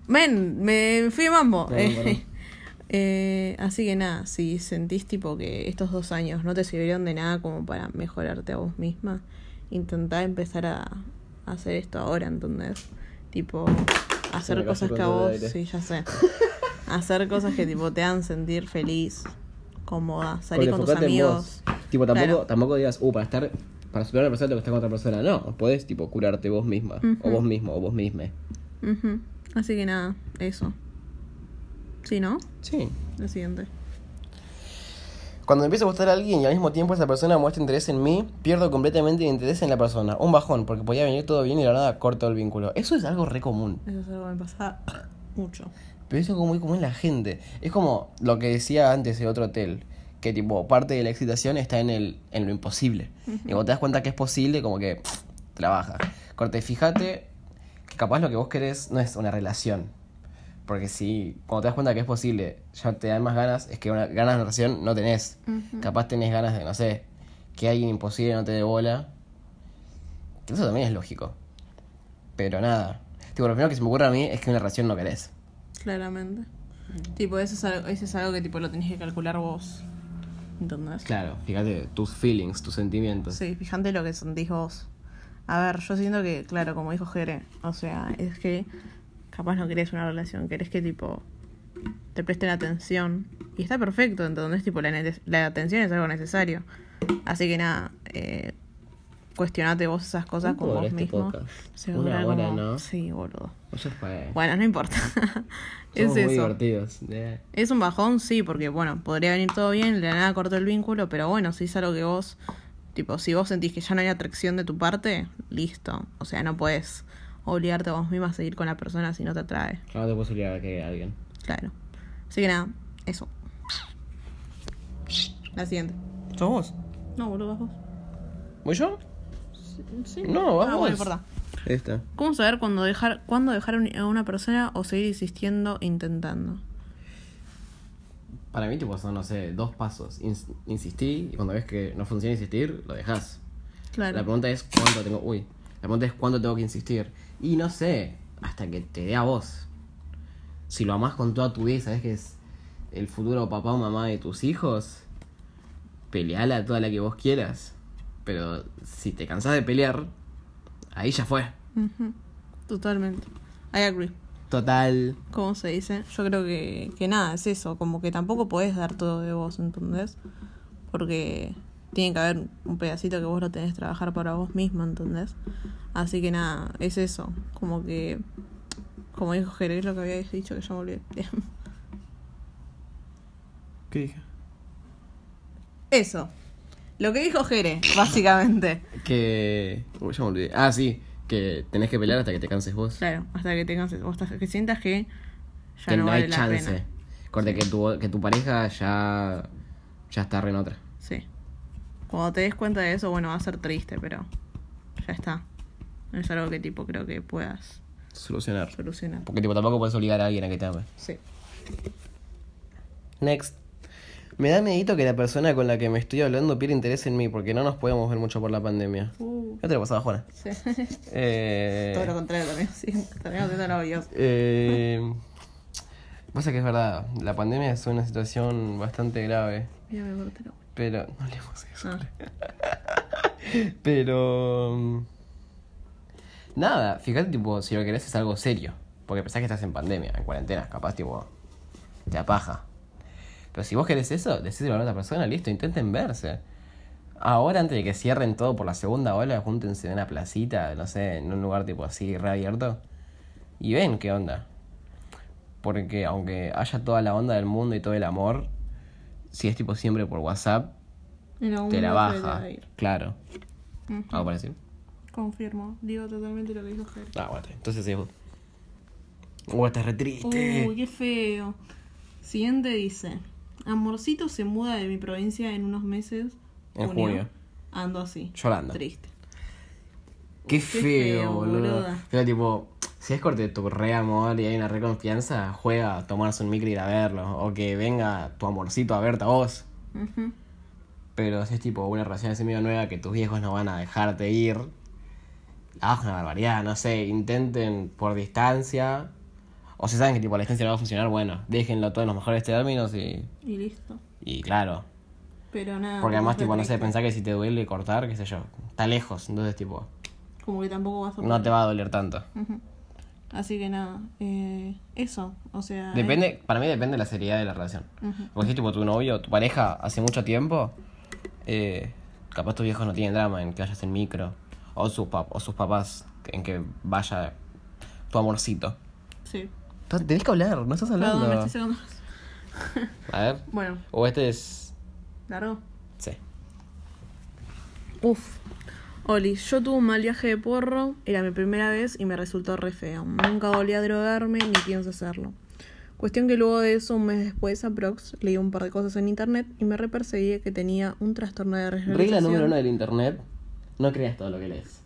Men, me fui de mambo. Perdón, perdón. Eh, así que nada, si sentís tipo que estos dos años no te sirvieron de nada como para mejorarte a vos misma, intentá empezar a, hacer esto ahora, ¿entendés? Tipo, hacer cosas que a vos, sí, ya sé. hacer cosas que tipo te hagan sentir feliz, cómoda, salir con tus amigos. Tipo, tampoco, Claro. tampoco digas, uh, para estar. Para superar a una persona tengo que estar con otra persona. No, podés, tipo, curarte vos misma. O vos mismo, o vos misma. Ujú. Así que nada, eso. ¿Sí, no? Sí. Lo siguiente. Cuando me empieza a gustar a alguien y al mismo tiempo esa persona muestra interés en mí, pierdo completamente el interés en la persona. Un bajón, porque podía venir todo bien y la nada corto el vínculo. Eso es algo re común. Eso es algo que me pasa mucho. Pero eso es muy común en la gente. Es como lo que decía antes el otro hotel. Que tipo, parte de la excitación está en el, en lo imposible. Y cuando te das cuenta que es posible, como que pff, trabaja. Corte, fíjate que capaz lo que vos querés no es una relación. Porque si cuando te das cuenta que es posible, ya te dan más ganas, es que una, ganas de una relación no tenés. Capaz tenés ganas de, no sé, que alguien imposible no te dé bola. Que eso también es lógico. Pero nada. Tipo, lo primero que se me ocurre a mí es que una relación no querés. Claramente. Tipo, eso es algo, eso es algo que tipo lo tenés que calcular vos. ¿Entendés? Claro, fíjate tus feelings, tus sentimientos. Sí, fíjate lo que sentís vos. A ver, yo siento que, claro, como dijo Jere, o sea, es que capaz no querés una relación, querés que tipo te presten atención. Y está perfecto, entonces tipo la, la atención es algo necesario. Así que nada, eh, cuestionate vos esas cosas con ¿Cuánto vos este mismo. Se Una hora, como- ¿no? Sí, boludo. Fue. Bueno, no importa. es Somos muy eso. divertidos. eh. Es un bajón, sí, porque bueno, podría venir todo bien, de la nada cortó el vínculo, pero bueno, si es algo que vos, tipo, si vos sentís que ya no hay atracción de tu parte, listo. O sea, no puedes obligarte a vos misma a seguir con la persona si no te atrae. Ya no te puedes obligar a que alguien. Claro. Así que nada, eso. La siguiente. ¿Sos vos? No, boludo, vas vos. ¿Voy yo? Sí. No, vas ah, vos. bueno, importa. Esta. ¿Cómo saber cuándo dejar, cuándo dejar a una persona o seguir insistiendo, intentando? Para mí, tipo, son, no sé, dos pasos. Ins- insistí y cuando ves que no funciona insistir, lo dejas. Claro. La pregunta es cuánto tengo. Uy. La pregunta es cuánto tengo que insistir. Y no sé, hasta que te dé a vos. Si lo amás con toda tu vida, sabes que es el futuro papá o mamá de tus hijos, peleala toda la que vos quieras. Pero si te cansás de pelear, ahí ya fue. Totalmente. I agree. Total. ¿Cómo se dice? Yo creo que, que nada, es eso, como que tampoco podés dar todo de vos, ¿entendés? Porque tiene que haber un pedacito que vos lo tenés que trabajar para vos mismo, ¿entendés? Así que nada, es eso, como que, como dijo Jerez, lo que había dicho, que ya me olvidé. ¿Qué dije? Eso, lo que dijo Jere, básicamente. Que. Uy, ya me olvidé. Ah, sí. Que tenés que pelear hasta que te canses vos. Claro, hasta que tengas, o hasta que sientas que ya que no, no, vale hay la chance. pena. Corte, que tu, que tu pareja ya. Ya está re en otra. Sí. Cuando te des cuenta de eso, bueno, va a ser triste, pero ya está. No es algo que tipo creo que puedas Solucionar. solucionar. Porque tipo tampoco puedes obligar a alguien a que te ame. Sí. Next. Me da medito que la persona con la que me estoy hablando pierda interés en mí porque no nos podemos ver mucho por la pandemia. Uh, ¿Qué te lo pasaba, Juana? sí. Eh, Todo lo contrario también, sí. También haciendo novios. eh, pasa que es verdad, la pandemia es una situación bastante grave. Mira, me corté la uña. Pero. No hablemos de eso. Ah, Pero. mm, Nada, fíjate, tipo, si lo querés es algo serio. Porque pensás que estás en pandemia, en cuarentena, capaz, tipo, te apaja. Pero si vos querés eso, decíselo a la otra persona, listo, intenten verse. Ahora, antes de que cierren todo por la segunda ola, júntense en una placita, no sé, en un lugar tipo así, reabierto. Y ven qué onda. Porque aunque haya toda la onda del mundo y todo el amor, si es tipo siempre por WhatsApp, te la baja. Claro. Ujú. ¿Algo parecido? Confirmo. Digo totalmente lo que dijo Jere. Ah, bueno, entonces sí. Uh, estás re triste. Uy, qué feo. Siguiente dice: Amorcito se muda de mi provincia en unos meses. En junio. Ando así. Llorando. Triste. Qué feo, feo, boludo. Pero tipo, si es corte tu re amor y hay una re confianza, juega a tomarse un micro y ir a verlo. O que venga tu amorcito a verte a vos. Pero si es tipo una relación así medio nueva que tus viejos no van a dejarte ir. Ah, una barbaridad, no sé, intenten por distancia. O si saben que tipo la distancia no va a funcionar, bueno, déjenlo todo en los mejores términos y. Y listo. Y claro. Pero nada. Porque además, tipo, no sé, pensar que si te duele cortar, qué sé yo, está lejos, entonces, tipo, Como que tampoco vas a no te va a doler tanto. Ujú. Así que nada, eh, eso, o sea... Depende, para mí depende de la seriedad de la relación. Porque si tipo tu novio, tu pareja, hace mucho tiempo, eh, capaz tus viejos no tienen drama en que vayas en micro, o sus, pap- o sus papás en que vaya tu amorcito. Sí. Tenés que hablar, no estás hablando. Perdón, me estoy. A ver. Bueno, O este es. largo. Sí. Uf. Oli, yo tuve un mal viaje de porro, era mi primera vez y me resultó re feo. Nunca volví a drogarme ni pienso hacerlo. Cuestión que luego de eso, un mes después, aprox, leí un par de cosas en internet y me reperseguí que tenía un trastorno de realización. Regla número uno del internet: no creas todo lo que lees.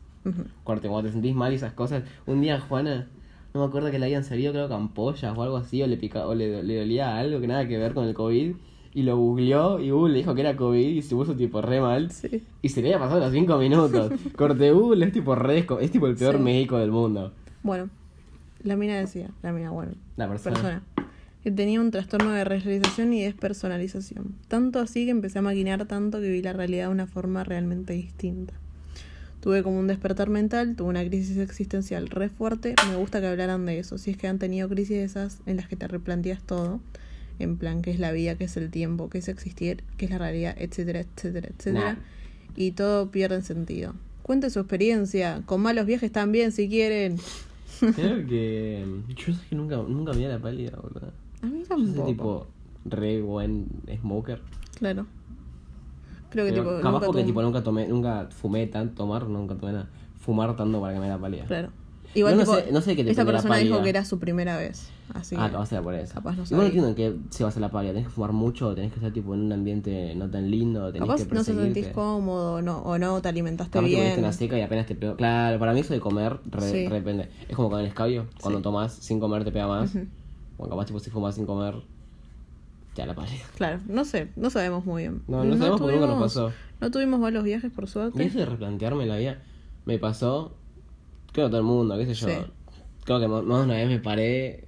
Cuando te sentís mal y esas cosas. Un día Juana, no me acuerdo que le habían salido, creo que ampollas o algo así, o le pica, o le, le dolía algo que nada que ver con el COVID. Y lo googleó y Google le dijo que era COVID y se puso tipo re mal. Sí. Y se le había pasado los 5 minutos. Corte Google es tipo re es tipo el peor Sí. médico del mundo. Bueno, la mina decía, la mina, bueno, La persona. persona, que tenía un trastorno de realización y despersonalización. Tanto así que empecé a maquinar tanto que vi la realidad de una forma realmente distinta. Tuve como un despertar mental, tuve una crisis existencial re fuerte. Me gusta que hablaran de eso. Si es que han tenido crisis de esas en las que te replanteas todo. En plan, qué es la vida, qué es el tiempo, qué es existir, qué es la realidad, etcétera, etcétera, etcétera. Nah. Y todo pierde sentido. Cuente su experiencia. Con malos viajes también, si quieren. Creo que. Yo sé que nunca, nunca me di la pálida, boludo. A mí Yo soy tampoco. tipo re buen smoker. Claro. Creo que Pero tipo. capaz nunca porque tipo nunca tomé, nunca fumé tanto, tomar, nunca tomé nada. Fumar tanto para que me dé la pálida. Claro. Igual No, sé- no sé qué te esta prende la persona dijo que era su primera vez. Así ah, capaz era por eso. capaz no Igual no entiendo en qué se va a hacer la pálida. Tenés que fumar mucho, tenés que estar tipo en un ambiente no tan lindo, tenés Capaz que no perseguirte. sentís cómodo o no, o no te alimentaste Capaz bien. una seca y apenas te pegó. Claro, para mí eso de comer re, Sí. depende. Es como con el escabio, cuando Sí. tomás sin comer te pega más. Ujú. Bueno, capaz tipo si fumas sin comer, te da la pálida. Claro, no sé, no sabemos muy bien. No, no sabemos porque nunca nos tuvimos- pasó. No tuvimos malos viajes, por Y suerte. eso de replantearme la vida, me pasó, creo que todo el mundo, qué sé yo. Sí. Creo que más de una vez me paré,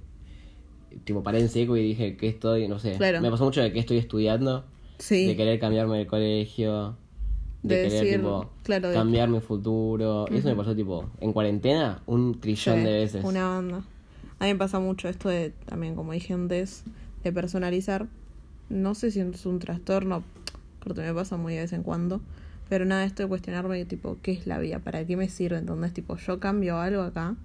tipo paré en seco y dije que estoy, no sé. Claro. Me pasó mucho de que estoy estudiando, Sí. de querer cambiarme de colegio, de, De querer decir, tipo claro, de- cambiar mi futuro. Eso me pasó tipo en cuarentena un trillón Sí, de veces. Una banda. A mí me pasa mucho esto de, también como dije antes, de personalizar. No sé si es un trastorno, porque me pasa muy de vez en cuando. Pero nada, esto de cuestionarme, tipo, ¿qué es la vida? ¿Para qué me sirve? Entonces, tipo, yo cambio algo acá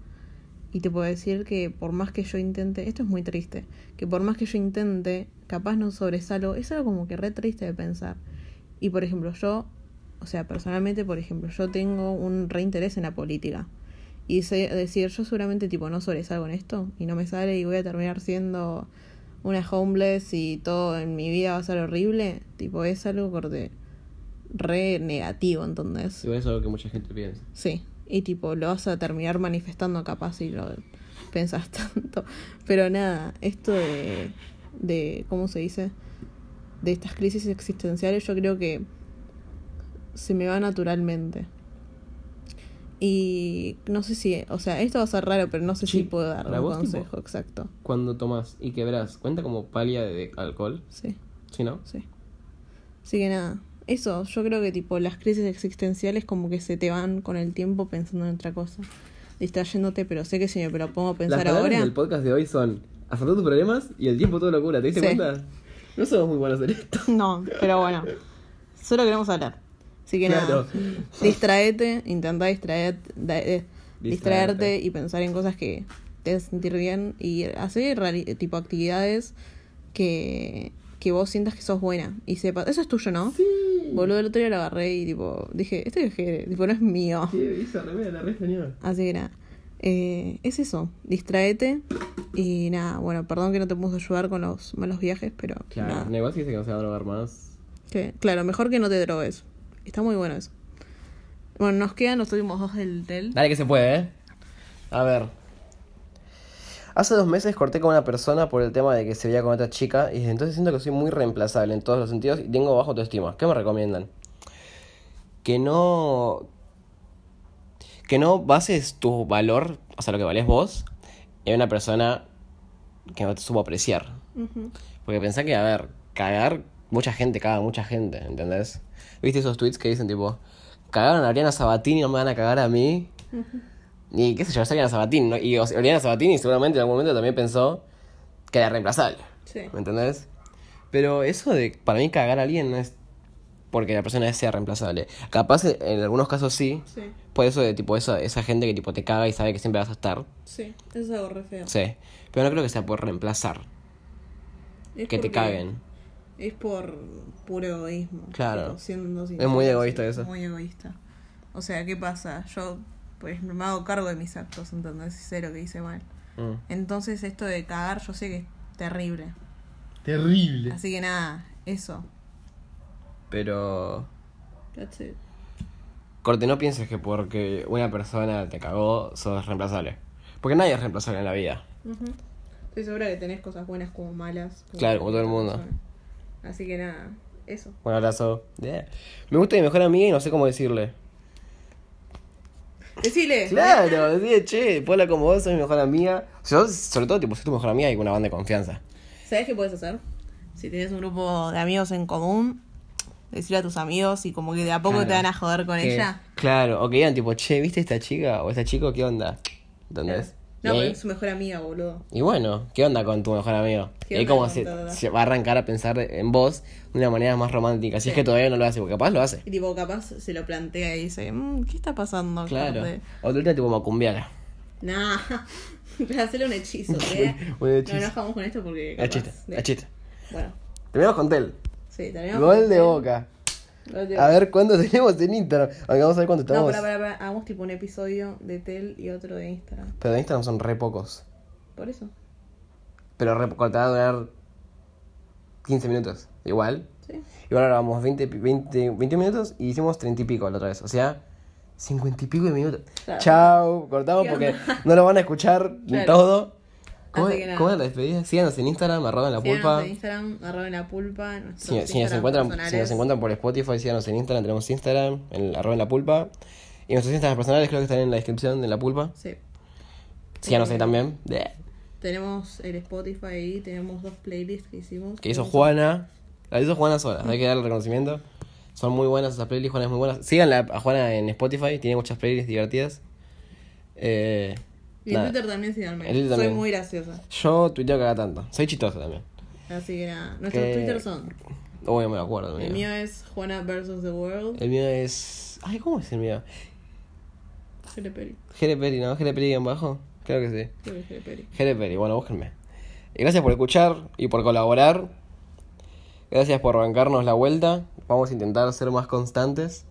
y te puedo decir que por más que yo intente, esto es muy triste, que por más que yo intente, capaz no sobresalgo, es algo como que re triste de pensar. Y por ejemplo, yo, o sea, personalmente, por ejemplo, yo tengo un reinterés en la política. Y sé decir, yo seguramente tipo no sobresalgo en esto y no me sale y voy a terminar siendo una homeless y todo en mi vida va a ser horrible, tipo es algo corte re negativo, entonces. Igual es lo que mucha gente piensa. Sí, y tipo lo vas a terminar manifestando capaz si lo pensás tanto. Pero nada, esto de, de ¿cómo se dice? De estas crisis existenciales yo creo que se me va naturalmente. Y no sé si, o sea, esto va a ser raro, pero no sé Sí, si puedo dar un tipo- consejo exacto. Cuando tomas y quebras, ¿cuenta como pálida de alcohol? Sí, ¿Sí, no? sí. Así que nada, eso, yo creo que tipo las crisis existenciales como que se te van con el tiempo pensando en otra cosa, distrayéndote, pero sé que si me propongo pensar ahora, del podcast de hoy son afrontar tus problemas y el tiempo todo locura. ¿Te diste Sí. cuenta? No somos muy buenos en esto. no, pero bueno, solo queremos hablar. Así que Claro. nada, distraete, intenta distraer, eh, distraerte Distraerte. y pensar en cosas que te sentir bien y hacer tipo actividades que, que vos sientas que sos buena y sepas, eso es tuyo, ¿no? Sí. Boludo, el otro día lo agarré y tipo, dije, este viaje, tipo, no es mío. Sí, esa remera la re extrañaba. Así que nada, eh, es eso, distraete y nada, bueno, perdón que no te pude ayudar con los malos viajes, pero Claro, nada. negocio dice que no se va a drogar más. Que, claro, mejor que no te drogues. Está muy bueno eso. Bueno, nos quedan los últimos dos del tel. Dale que se puede, ¿eh? A ver. Hace dos meses corté con una persona por el tema de que se veía con otra chica y desde entonces siento que soy muy reemplazable en todos los sentidos y tengo bajo autoestima. ¿Qué me recomiendan? Que no... Que no bases tu valor, o sea, lo que valés vos, en una persona que no te supo apreciar. Porque pensá que, a ver, cagar, mucha gente caga, mucha gente, ¿entendés? ¿Viste esos tweets que dicen tipo, cagaron a Oriana Sabatini y no me van a cagar a mí? Y qué sé yo, es Oriana Sabatini, ¿no? Y Oriana Sabatini seguramente en algún momento también pensó que era reemplazable, Sí. ¿me entendés? Pero eso de, para mí, cagar a alguien no es porque la persona sea reemplazable. Capaz en algunos casos sí, Sí, por eso de tipo esa, esa gente que tipo te caga y sabe que siempre vas a estar. sí. Eso es algo re feo. Sí. Pero no creo que sea por reemplazar, Es que te caguen. Es por puro egoísmo. Claro. siendo Es muy egoísta eso. Muy egoísta. O sea, ¿qué pasa? Yo, pues, me hago cargo de mis actos, ¿entendés? Y sé lo que hice mal. Mm. Entonces, esto de cagar, yo sé que es terrible. Terrible. Así que nada, eso. Pero. That's it. Corte, no pienses que porque una persona te cagó, sos reemplazable. Porque nadie es reemplazable en la vida. Estoy segura que tenés cosas buenas como malas. Claro, como todo el mundo. persona. Así que nada, eso. Un abrazo. Yeah. Me gusta mi mejor amiga y no sé cómo decirle. Decile. Claro, decide, che, Pola como vos sos mi mejor amiga. Yo, sobre todo, tipo, soy tu mejor amiga y con una banda de confianza. ¿Sabes qué puedes hacer? Si tienes un grupo de amigos en común, decirle a tus amigos y como que de a poco Claro. te van a joder con Que- ella. Claro, o que digan tipo, che, ¿viste esta chica o esta chico? ¿Qué onda? ¿Entendés? No, pero ahí- es su mejor amiga, boludo. Y bueno, ¿qué onda con tu mejor amigo? ¿Qué Y ahí como se, se va a arrancar a pensar en vos de una manera más romántica. Si Sí. es que todavía no lo hace, porque capaz lo hace. Y tipo, capaz se lo plantea y dice, "Mm, ¿qué está pasando? Claro. Corte?". O tú tipo macumbiara. Nah, hacerle un hechizo, ¿eh? Un hechizo. No enojamos con esto porque. Es capaz chiste, de- es chiste. Bueno, Terminamos con Tel. sí, terminamos. Gol con de boca. A ver cuánto tenemos en Instagram. Aunque vamos a ver cuánto No, estamos. para, para, para. Hagamos tipo un episodio de Tel y otro de Instagram. Pero de Instagram son re pocos. Por eso. Pero re pocos, te va a durar 15 minutos. Igual. Sí. Igual ahora vamos 20, pi- 20, 21 minutos y hicimos 30 y pico la otra vez. O sea, 50 y pico de minutos. Claro. Chao, cortamos ¿Qué porque no lo van a escuchar Claro. todo. ¿Cómo, cómo la despedida? Síganos en Instagram, arroba en la Síganos pulpa. en Instagram, arroba en la pulpa. Si, si nos encuentran, si nos encuentran por Spotify, síganos en Instagram, tenemos Instagram, en arroba en la pulpa. Y nuestros Instagram personales creo que están en la descripción de la pulpa. Sí. Síganos ahí Eh, también. Bleh. Tenemos el Spotify ahí, tenemos dos playlists que hicimos. Que hizo Juana. La hizo Juana sola, hay que darle reconocimiento. Son muy buenas esas playlists, Juana es muy buena. Síganla a Juana en Spotify, tiene muchas playlists divertidas. Eh, Y en. Twitter también. En Twitter Soy también. muy graciosa. Yo tuiteo cada tanto. Soy chistoso también. Así que nada. Nuestros Que- Twitter son. No me lo acuerdo. El mío es Juana vs. The World. El mío es. Ay, ¿cómo es el mío? Jere Peri. Jere Peri, ¿no? Jere Peri en bajo. Creo que sí. Creo que es Jere Peri. Jere Peri, bueno, búsquenme. Y gracias por escuchar y por colaborar. Gracias por bancarnos la vuelta. Vamos a intentar ser más constantes.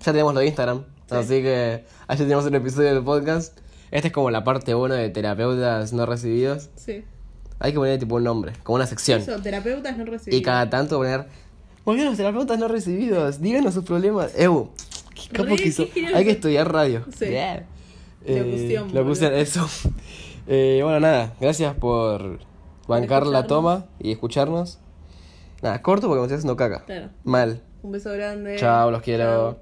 Ya tenemos lo de Instagram, así que ayer tenemos un episodio del podcast. Esta es como la parte 1 de terapeutas no recibidos. Sí. Hay que poner tipo un nombre, como una sección. Eso, terapeutas no recibidos. Y cada tanto poner. Volvieron los terapeutas no recibidos, díganos sus problemas. Ew, qué capo que hizo. Hay que estudiar radio. Sí. Yeah. Eh, boludo. eso. Eh, bueno, nada, gracias por bancar la toma y escucharnos. Nada, corto porque me estoy haciendo caca. Claro. Mal. Un beso grande. Chao, los quiero. Chao.